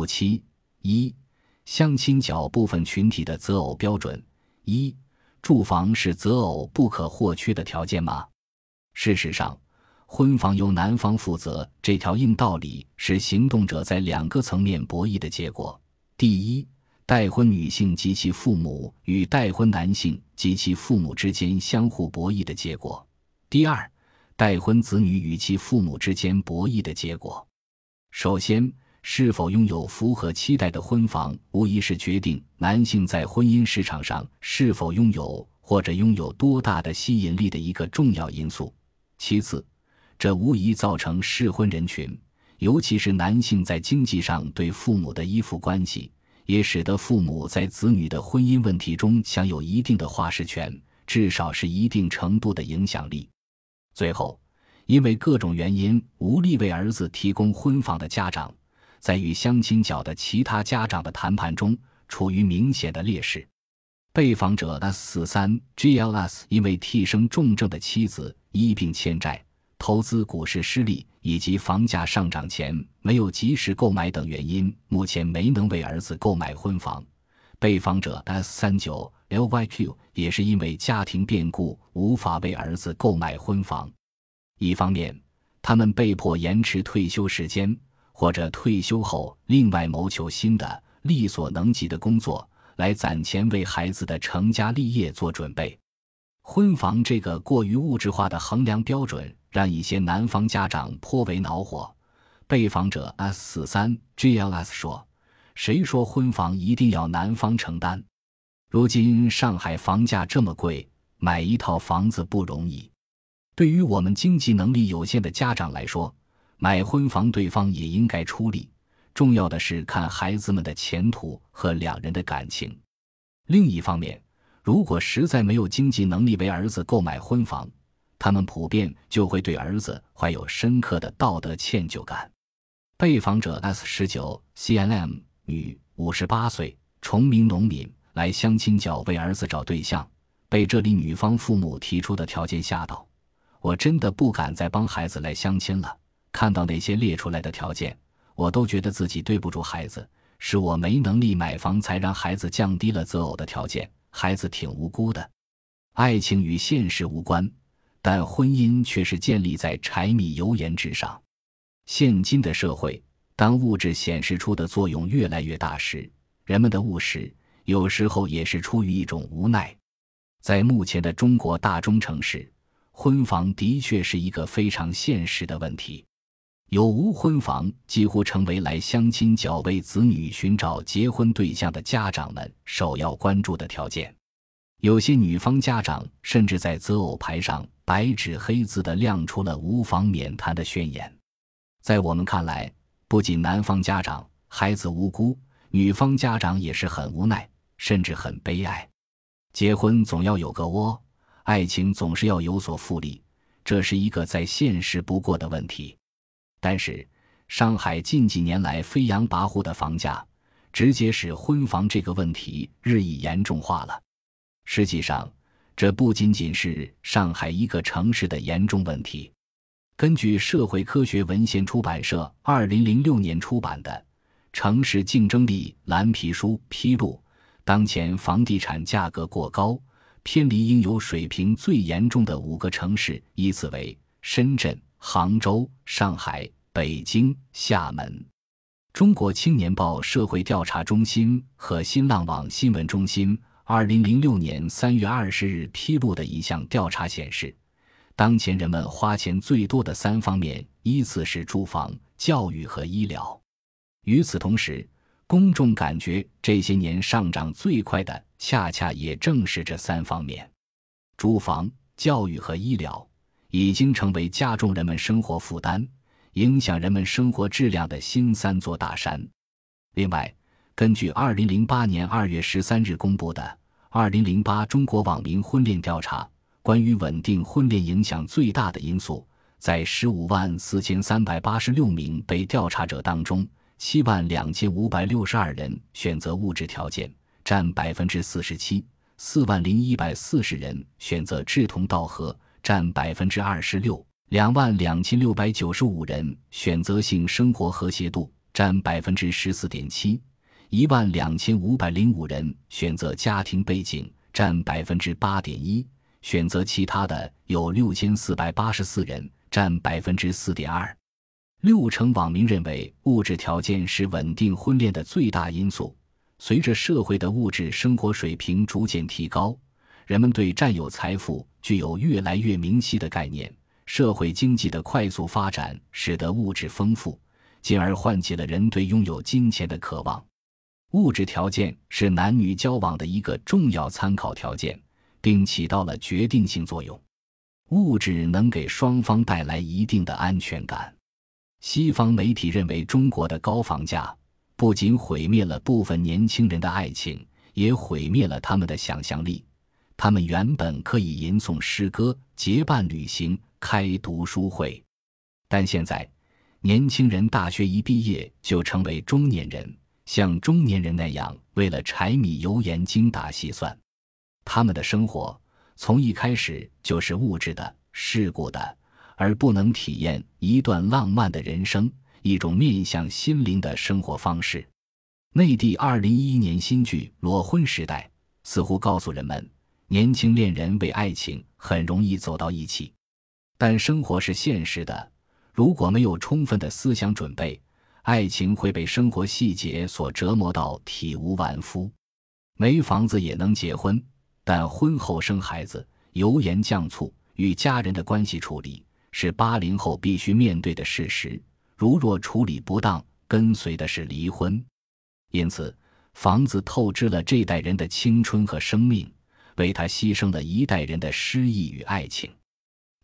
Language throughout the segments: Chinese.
五七一相亲角部分群体的择偶标准一住房是择偶不可或缺的条件吗？事实上，婚房由男方负责这条硬道理是行动者在两个层面博弈的结果：第一，待婚女性及其父母与待婚男性及其父母之间相互博弈的结果；第二，待婚子女与其父母之间博弈的结果。首先，是否拥有符合期待的婚房，无疑是决定男性在婚姻市场上是否拥有或者拥有多大的吸引力的一个重要因素。其次，这无疑造成适婚人群，尤其是男性在经济上对父母的依附关系，也使得父母在子女的婚姻问题中享有一定的话事权，至少是一定程度的影响力。最后，因为各种原因无力为儿子提供婚房的家长。在与相亲角的其他家长的谈判中，处于明显的劣势。被访者 S 四三 GLS 因为替生重症的妻子一并欠债、投资股市失利以及房价上涨前没有及时购买等原因，目前没能为儿子购买婚房。被访者 S 三九 LYQ 也是因为家庭变故无法为儿子购买婚房。一方面，他们被迫延迟退休时间。或者退休后另外谋求新的力所能及的工作，来攒钱为孩子的成家立业做准备。婚房这个过于物质化的衡量标准，让一些男方家长颇为恼火。被访者 S 四三 GLS 说：“谁说婚房一定要男方承担？如今上海房价这么贵，买一套房子不容易。对于我们经济能力有限的家长来说。”买婚房，对方也应该出力。重要的是看孩子们的前途和两人的感情。另一方面，如果实在没有经济能力为儿子购买婚房，他们普遍就会对儿子怀有深刻的道德歉疚感。被访者 S 十九 CNM 女，五十八岁，崇明农民，来相亲角为儿子找对象，被这里女方父母提出的条件吓到，我真的不敢再帮孩子来相亲了。看到那些列出来的条件，我都觉得自己对不住孩子，是我没能力买房，才让孩子降低了择偶的条件。孩子挺无辜的。爱情与现实无关，但婚姻却是建立在柴米油盐之上。现今的社会，当物质显示出的作用越来越大时，人们的务实有时候也是出于一种无奈。在目前的中国大中城市，婚房的确是一个非常现实的问题。有无婚房几乎成为来相亲角为子女寻找结婚对象的家长们首要关注的条件。有些女方家长甚至在择偶牌上白纸黑字的亮出了无房免谈的宣言。在我们看来，不仅男方家长孩子无辜，女方家长也是很无奈，甚至很悲哀。结婚总要有个窝，爱情总是要有所复利，这是一个再现实不过的问题。但是，上海近几年来飞扬跋扈的房价，直接使婚房这个问题日益严重化了。实际上，这不仅仅是上海一个城市的严重问题。根据社会科学文献出版社二零零六年出版的《城市竞争力蓝皮书》披露，当前房地产价格过高，偏离应有水平最严重的五个城市依次为深圳。杭州、上海、北京、厦门，中国青年报社会调查中心和新浪网新闻中心二零零六年三月二十日披露的一项调查显示，当前人们花钱最多的三方面依次是住房、教育和医疗。与此同时，公众感觉这些年上涨最快的，恰恰也正是这三方面：住房、教育和医疗。已经成为加重人们生活负担、影响人们生活质量的新三座大山。另外，根据二零零八年二月十三日公布的《二零零八中国网民婚恋调查》，关于稳定婚恋影响最大的因素，在十五万四千三百八十六名被调查者当中，七万两千五百六十二人选择物质条件，占百分之四十七；四万零一百四十人选择志同道合。占百分之二十六，两万两千六百九十五人选择性生活和谐度占百分之十四点七，一万两千五百零五人选择家庭背景，占百分之八点一，选择其他的有六千四百八十四人，占百分之四点二。六成网民认为物质条件是稳定婚恋的最大因素。随着社会的物质生活水平逐渐提高，人们对占有财富具有越来越明晰的概念。社会经济的快速发展使得物质丰富，进而唤起了人对拥有金钱的渴望。物质条件是男女交往的一个重要参考条件，并起到了决定性作用。物质能给双方带来一定的安全感。西方媒体认为，中国的高房价不仅毁灭了部分年轻人的爱情，也毁灭了他们的想象力。他们原本可以吟诵诗歌、结伴旅行。开读书会，但现在，年轻人大学一毕业就成为中年人，像中年人那样为了柴米油盐精打细算。他们的生活从一开始就是物质的、世故的，而不能体验一段浪漫的人生，一种面向心灵的生活方式。内地二零一一年新剧《裸婚时代》似乎告诉人们，年轻恋人为爱情很容易走到一起。但生活是现实的，如果没有充分的思想准备，爱情会被生活细节所折磨到体无完肤。没房子也能结婚，但婚后生孩子、油盐酱醋与家人的关系处理，是八零后必须面对的事实。如若处理不当，跟随的是离婚。因此，房子透支了这代人的青春和生命，为他牺牲了一代人的诗意与爱情。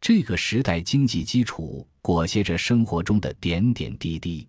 这个时代经济基础裹挟着生活中的点点滴滴。